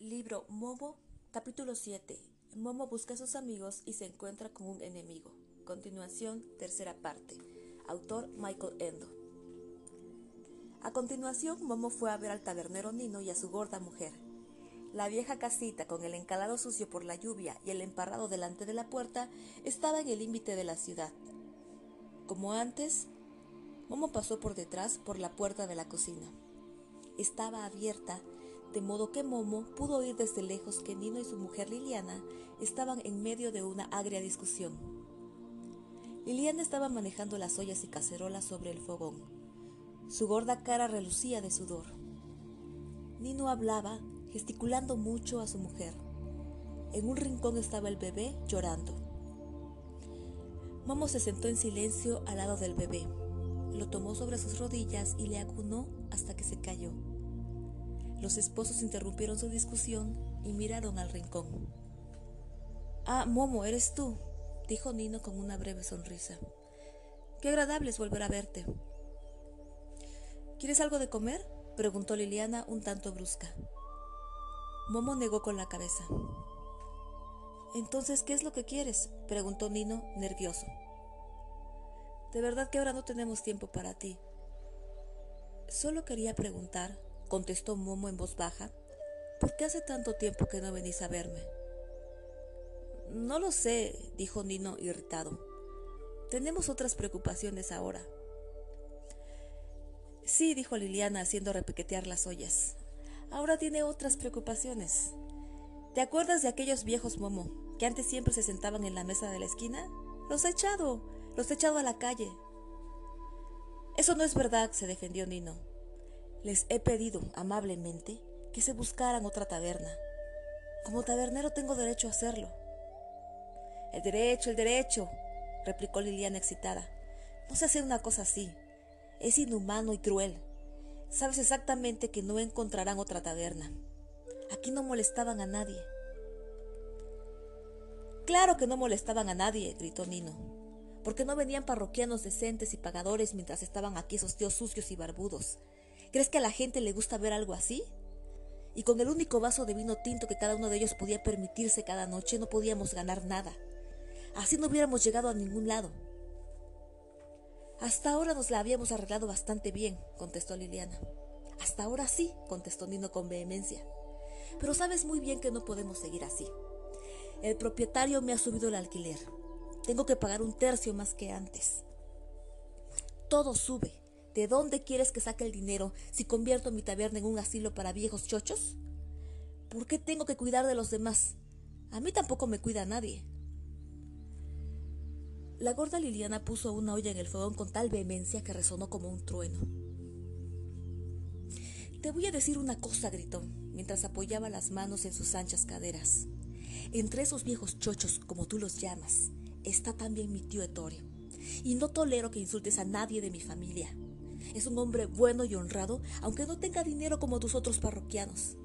Libro Momo, capítulo 7. Momo busca a sus amigos y se encuentra con un enemigo. Continuación, tercera parte. Autor Michael Endo. A continuación, Momo fue a ver al tabernero Nino y a su gorda mujer. La vieja casita, con el encalado sucio por la lluvia y el emparrado delante de la puerta, estaba en el límite de la ciudad. Como antes, Momo pasó por detrás por la puerta de la cocina. Estaba abierta de modo que Momo pudo oír desde lejos que Nino y su mujer Liliana estaban en medio de una agria discusión. Liliana estaba manejando las ollas y cacerolas sobre el fogón. Su gorda cara relucía de sudor. Nino hablaba, gesticulando mucho a su mujer. En un rincón estaba el bebé llorando. Momo se sentó en silencio al lado del bebé. Lo tomó sobre sus rodillas y le acunó hasta que se cayó. Los esposos interrumpieron su discusión y miraron al rincón. Ah, Momo, eres tú, dijo Nino con una breve sonrisa. Qué agradable es volver a verte. ¿Quieres algo de comer? preguntó Liliana un tanto brusca. Momo negó con la cabeza. Entonces, ¿qué es lo que quieres? preguntó Nino, nervioso. De verdad que ahora no tenemos tiempo para ti. Solo quería preguntar contestó Momo en voz baja, ¿por qué hace tanto tiempo que no venís a verme? No lo sé, dijo Nino irritado. Tenemos otras preocupaciones ahora. Sí, dijo Liliana haciendo repiquetear las ollas. Ahora tiene otras preocupaciones. ¿Te acuerdas de aquellos viejos Momo, que antes siempre se sentaban en la mesa de la esquina? Los he echado, los he echado a la calle. Eso no es verdad, se defendió Nino. Les he pedido amablemente que se buscaran otra taberna. Como tabernero tengo derecho a hacerlo. El derecho, el derecho, replicó Liliana excitada. No se hace una cosa así. Es inhumano y cruel. Sabes exactamente que no encontrarán otra taberna. Aquí no molestaban a nadie. Claro que no molestaban a nadie, gritó Nino. Porque no venían parroquianos decentes y pagadores mientras estaban aquí esos tíos sucios y barbudos. ¿Crees que a la gente le gusta ver algo así? Y con el único vaso de vino tinto que cada uno de ellos podía permitirse cada noche no podíamos ganar nada. Así no hubiéramos llegado a ningún lado. Hasta ahora nos la habíamos arreglado bastante bien, contestó Liliana. Hasta ahora sí, contestó Nino con vehemencia. Pero sabes muy bien que no podemos seguir así. El propietario me ha subido el alquiler. Tengo que pagar un tercio más que antes. Todo sube. ¿De dónde quieres que saque el dinero si convierto mi taberna en un asilo para viejos chochos? ¿Por qué tengo que cuidar de los demás? A mí tampoco me cuida nadie. La gorda Liliana puso una olla en el fogón con tal vehemencia que resonó como un trueno. Te voy a decir una cosa, gritó, mientras apoyaba las manos en sus anchas caderas. Entre esos viejos chochos, como tú los llamas, está también mi tío Ettore. Y no tolero que insultes a nadie de mi familia. Es un hombre bueno y honrado, aunque no tenga dinero como tus otros parroquianos.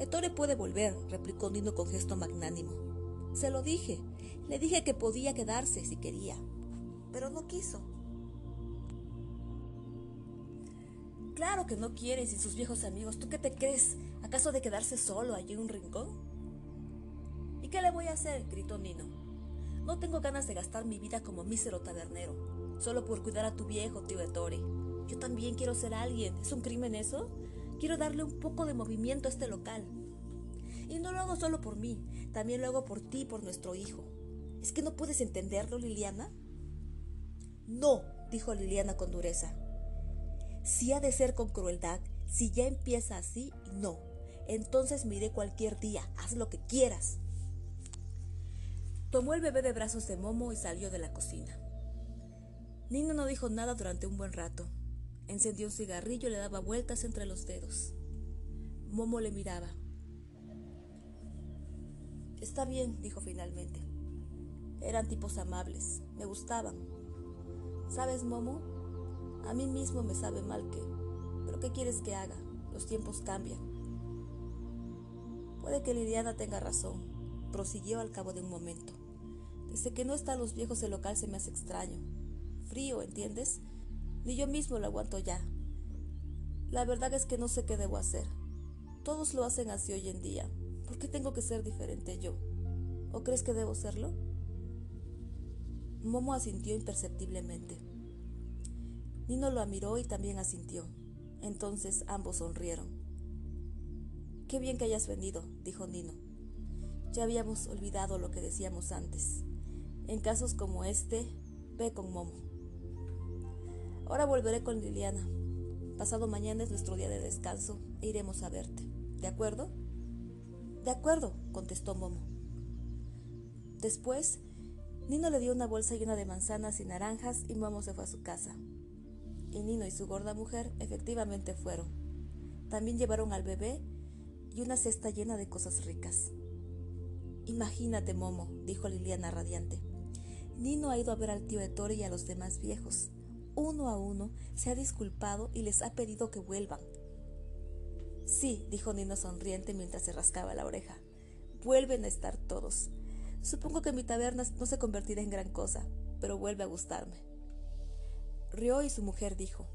Ettore puede volver, replicó Nino con gesto magnánimo. Se lo dije, le dije que podía quedarse si quería, pero no quiso. Claro que no quiere sin sus viejos amigos. ¿Tú qué te crees? ¿Acaso de quedarse solo allí en un rincón? ¿Y qué le voy a hacer? gritó Nino. No tengo ganas de gastar mi vida como mísero tabernero solo por cuidar a tu viejo, tío Ettore. Yo también quiero ser alguien. ¿Es un crimen eso? Quiero darle un poco de movimiento a este local. Y no lo hago solo por mí, también lo hago por ti y por nuestro hijo. ¿Es que no puedes entenderlo, Liliana? No, dijo Liliana con dureza. Si ha de ser con crueldad, si ya empieza así, no. Entonces miré cualquier día, haz lo que quieras. Tomó el bebé de brazos de Momo y salió de la cocina. Nino no dijo nada durante un buen rato. Encendió un cigarrillo y le daba vueltas entre los dedos. Momo le miraba. Está bien, dijo finalmente. Eran tipos amables, me gustaban. ¿Sabes, Momo? A mí mismo me sabe mal que... Pero ¿qué quieres que haga? Los tiempos cambian. Puede que Liliana tenga razón, prosiguió al cabo de un momento. Desde que no están los viejos el local se me hace extraño frío, ¿entiendes? Ni yo mismo lo aguanto ya. La verdad es que no sé qué debo hacer. Todos lo hacen así hoy en día. ¿Por qué tengo que ser diferente yo? ¿O crees que debo serlo? Momo asintió imperceptiblemente. Nino lo admiró y también asintió. Entonces ambos sonrieron. Qué bien que hayas venido, dijo Nino. Ya habíamos olvidado lo que decíamos antes. En casos como este, ve con Momo. Ahora volveré con Liliana. Pasado mañana es nuestro día de descanso e iremos a verte. ¿De acuerdo? De acuerdo, contestó Momo. Después, Nino le dio una bolsa llena de manzanas y naranjas y Momo se fue a su casa. Y Nino y su gorda mujer efectivamente fueron. También llevaron al bebé y una cesta llena de cosas ricas. Imagínate, Momo, dijo Liliana radiante. Nino ha ido a ver al tío Ettore y a los demás viejos. Uno a uno se ha disculpado y les ha pedido que vuelvan. Sí, dijo Nino sonriente mientras se rascaba la oreja. Vuelven a estar todos. Supongo que mi taberna no se convertirá en gran cosa, pero vuelve a gustarme. Rió y su mujer dijo,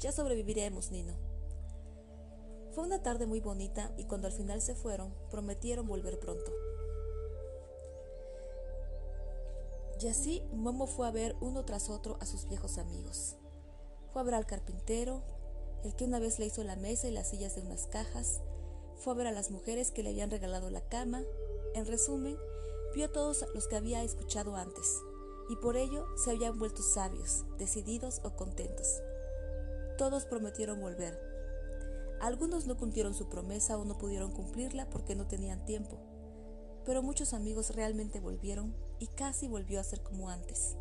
Ya sobreviviremos, Nino. Fue una tarde muy bonita y cuando al final se fueron, prometieron volver pronto. Y así Momo fue a ver uno tras otro a sus viejos amigos. Fue a ver al carpintero, el que una vez le hizo la mesa y las sillas de unas cajas, fue a ver a las mujeres que le habían regalado la cama, en resumen, vio a todos los que había escuchado antes, y por ello se habían vuelto sabios, decididos o contentos. Todos prometieron volver. Algunos no cumplieron su promesa o no pudieron cumplirla porque no tenían tiempo, pero muchos amigos realmente volvieron y casi volvió a ser como antes.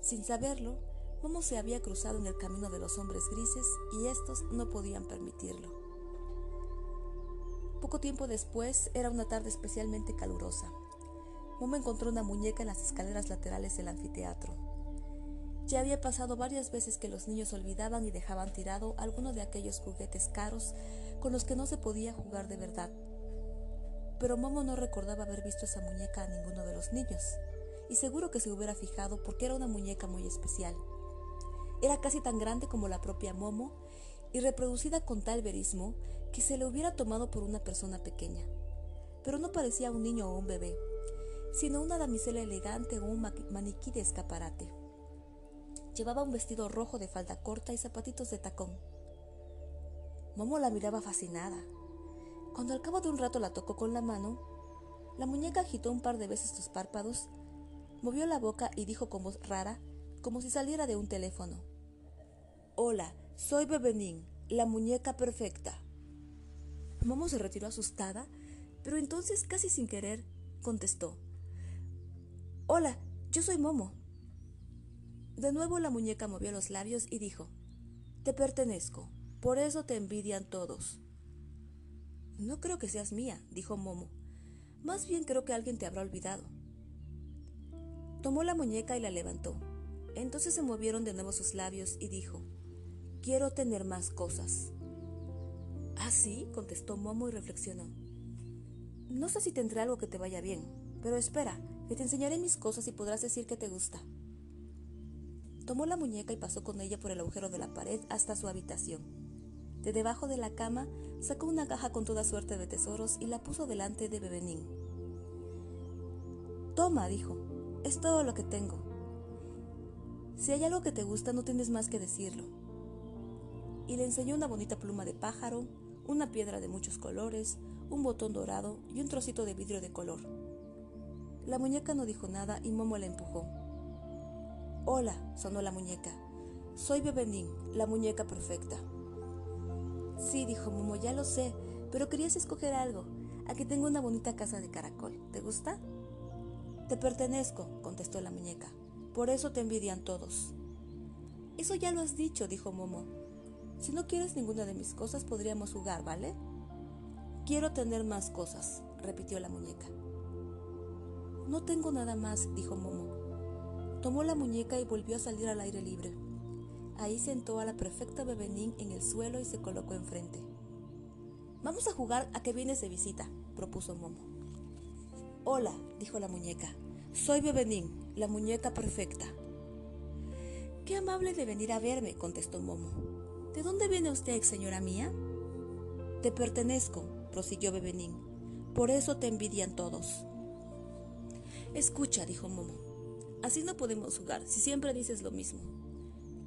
Sin saberlo, Momo se había cruzado en el camino de los hombres grises y estos no podían permitirlo. Poco tiempo después era una tarde especialmente calurosa. Momo encontró una muñeca en las escaleras laterales del anfiteatro. Ya había pasado varias veces que los niños olvidaban y dejaban tirado alguno de aquellos juguetes caros con los que no se podía jugar de verdad. Pero Momo no recordaba haber visto esa muñeca a ninguno de los niños, y seguro que se hubiera fijado porque era una muñeca muy especial. Era casi tan grande como la propia Momo y reproducida con tal verismo que se le hubiera tomado por una persona pequeña. Pero no parecía un niño o un bebé, sino una damisela elegante o un maniquí de escaparate. Llevaba un vestido rojo de falda corta y zapatitos de tacón. Momo la miraba fascinada. Cuando al cabo de un rato la tocó con la mano, la muñeca agitó un par de veces los párpados, movió la boca y dijo con voz rara, como si saliera de un teléfono. Hola, soy Bebenín, la muñeca perfecta. Momo se retiró asustada, pero entonces, casi sin querer, contestó. Hola, yo soy Momo. De nuevo la muñeca movió los labios y dijo, Te pertenezco, por eso te envidian todos. No creo que seas mía, dijo Momo. Más bien creo que alguien te habrá olvidado. Tomó la muñeca y la levantó. Entonces se movieron de nuevo sus labios y dijo, Quiero tener más cosas. ¿Ah, sí? contestó Momo y reflexionó. No sé si tendré algo que te vaya bien, pero espera, que te enseñaré mis cosas y podrás decir que te gusta. Tomó la muñeca y pasó con ella por el agujero de la pared hasta su habitación. De debajo de la cama sacó una caja con toda suerte de tesoros y la puso delante de Bebenín. Toma, dijo, es todo lo que tengo. Si hay algo que te gusta, no tienes más que decirlo y le enseñó una bonita pluma de pájaro, una piedra de muchos colores, un botón dorado y un trocito de vidrio de color. La muñeca no dijo nada y Momo la empujó. Hola, sonó la muñeca. Soy Bebenín, la muñeca perfecta. Sí, dijo Momo, ya lo sé, pero querías escoger algo. Aquí tengo una bonita casa de caracol. ¿Te gusta? Te pertenezco, contestó la muñeca. Por eso te envidian todos. Eso ya lo has dicho, dijo Momo. Si no quieres ninguna de mis cosas, podríamos jugar, ¿vale? Quiero tener más cosas, repitió la muñeca. No tengo nada más, dijo Momo. Tomó la muñeca y volvió a salir al aire libre. Ahí sentó a la perfecta Bebenín en el suelo y se colocó enfrente. Vamos a jugar a que vienes de visita, propuso Momo. Hola, dijo la muñeca. Soy Bebenín, la muñeca perfecta. Qué amable de venir a verme, contestó Momo. ¿De dónde viene usted, señora mía? Te pertenezco, prosiguió Bebenín. Por eso te envidian todos. Escucha, dijo Momo. Así no podemos jugar si siempre dices lo mismo.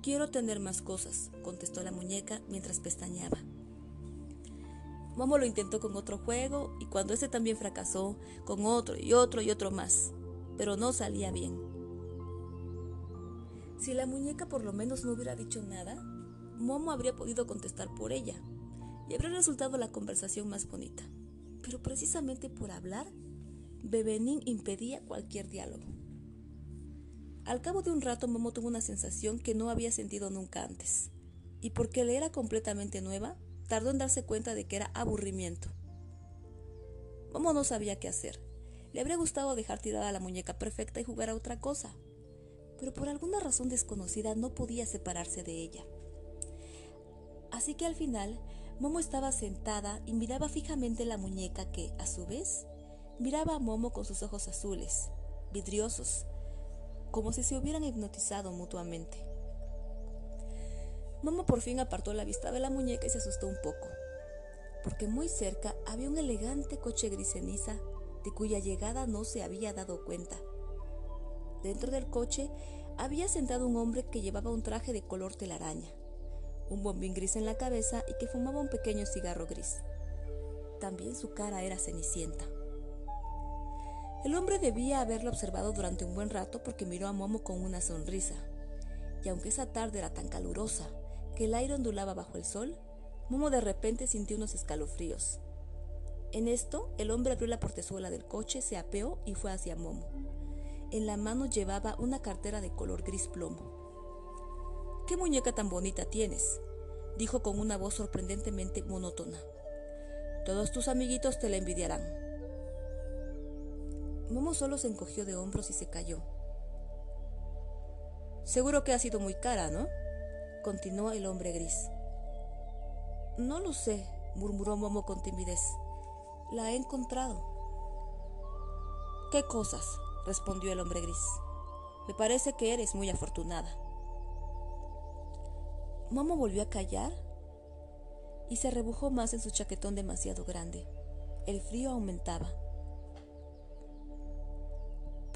Quiero tener más cosas, contestó la muñeca mientras pestañeaba. Momo lo intentó con otro juego y cuando ese también fracasó, con otro y otro y otro más, pero no salía bien. Si la muñeca por lo menos no hubiera dicho nada, Momo habría podido contestar por ella y habría resultado la conversación más bonita. Pero precisamente por hablar, Bebenín impedía cualquier diálogo. Al cabo de un rato, Momo tuvo una sensación que no había sentido nunca antes, y porque le era completamente nueva, tardó en darse cuenta de que era aburrimiento. Momo no sabía qué hacer. Le habría gustado dejar tirada la muñeca perfecta y jugar a otra cosa, pero por alguna razón desconocida no podía separarse de ella. Así que al final, Momo estaba sentada y miraba fijamente la muñeca que, a su vez, miraba a Momo con sus ojos azules, vidriosos, como si se hubieran hipnotizado mutuamente. Momo por fin apartó la vista de la muñeca y se asustó un poco, porque muy cerca había un elegante coche gris ceniza de cuya llegada no se había dado cuenta. Dentro del coche había sentado un hombre que llevaba un traje de color telaraña, un bombín gris en la cabeza y que fumaba un pequeño cigarro gris. También su cara era cenicienta. El hombre debía haberlo observado durante un buen rato porque miró a Momo con una sonrisa. Y aunque esa tarde era tan calurosa que el aire ondulaba bajo el sol, Momo de repente sintió unos escalofríos. En esto, el hombre abrió la portezuela del coche, se apeó y fue hacia Momo. En la mano llevaba una cartera de color gris plomo. ¿Qué muñeca tan bonita tienes? dijo con una voz sorprendentemente monótona. Todos tus amiguitos te la envidiarán. Momo solo se encogió de hombros y se cayó. Seguro que ha sido muy cara, ¿no? continuó el hombre gris. No lo sé, murmuró Momo con timidez. La he encontrado. ¿Qué cosas? respondió el hombre gris. Me parece que eres muy afortunada. Momo volvió a callar y se rebujó más en su chaquetón demasiado grande. El frío aumentaba.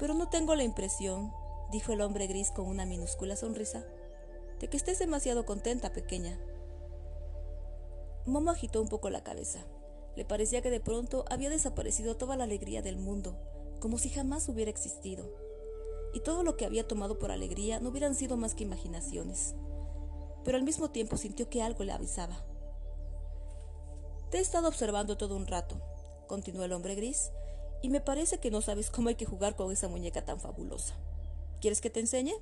Pero no tengo la impresión, dijo el hombre gris con una minúscula sonrisa, de que estés demasiado contenta, pequeña. Momo agitó un poco la cabeza. Le parecía que de pronto había desaparecido toda la alegría del mundo, como si jamás hubiera existido. Y todo lo que había tomado por alegría no hubieran sido más que imaginaciones. Pero al mismo tiempo sintió que algo le avisaba. Te he estado observando todo un rato, continuó el hombre gris, y me parece que no sabes cómo hay que jugar con esa muñeca tan fabulosa. ¿Quieres que te enseñe?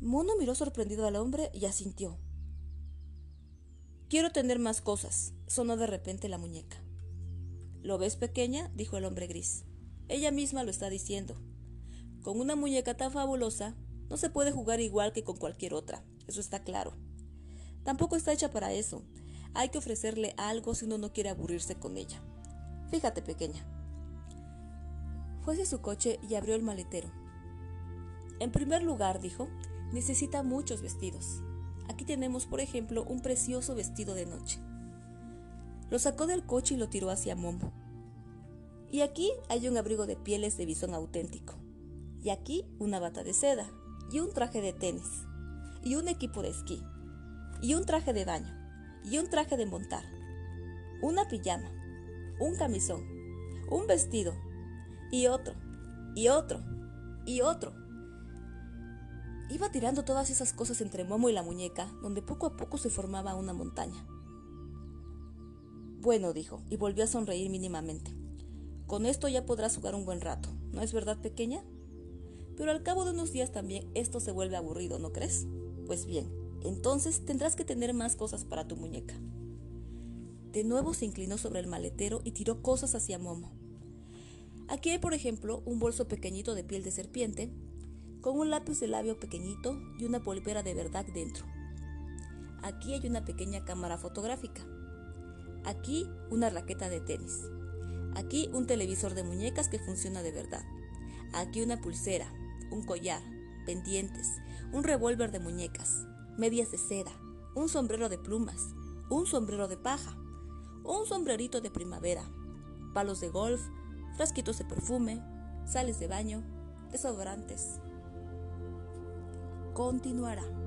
Mono miró sorprendido al hombre y asintió. Quiero tener más cosas, sonó de repente la muñeca. ¿Lo ves pequeña? dijo el hombre gris. Ella misma lo está diciendo. Con una muñeca tan fabulosa no se puede jugar igual que con cualquier otra, eso está claro. Tampoco está hecha para eso. Hay que ofrecerle algo si uno no quiere aburrirse con ella. Fíjate, pequeña. Fue hacia su coche y abrió el maletero. En primer lugar, dijo, necesita muchos vestidos. Aquí tenemos, por ejemplo, un precioso vestido de noche. Lo sacó del coche y lo tiró hacia Momo. Y aquí hay un abrigo de pieles de bisón auténtico. Y aquí una bata de seda. Y un traje de tenis. Y un equipo de esquí. Y un traje de baño. Y un traje de montar. Una pijama un camisón, un vestido, y otro, y otro, y otro. Iba tirando todas esas cosas entre Momo y la muñeca, donde poco a poco se formaba una montaña. Bueno, dijo, y volvió a sonreír mínimamente. Con esto ya podrás jugar un buen rato, ¿no es verdad, pequeña? Pero al cabo de unos días también esto se vuelve aburrido, ¿no crees? Pues bien, entonces tendrás que tener más cosas para tu muñeca. De nuevo se inclinó sobre el maletero y tiró cosas hacia Momo. Aquí hay, por ejemplo, un bolso pequeñito de piel de serpiente, con un lápiz de labio pequeñito y una polvera de verdad dentro. Aquí hay una pequeña cámara fotográfica. Aquí una raqueta de tenis. Aquí un televisor de muñecas que funciona de verdad. Aquí una pulsera, un collar, pendientes, un revólver de muñecas, medias de seda, un sombrero de plumas, un sombrero de paja, un sombrerito de primavera, palos de golf, frasquitos de perfume, sales de baño, desodorantes. Continuará.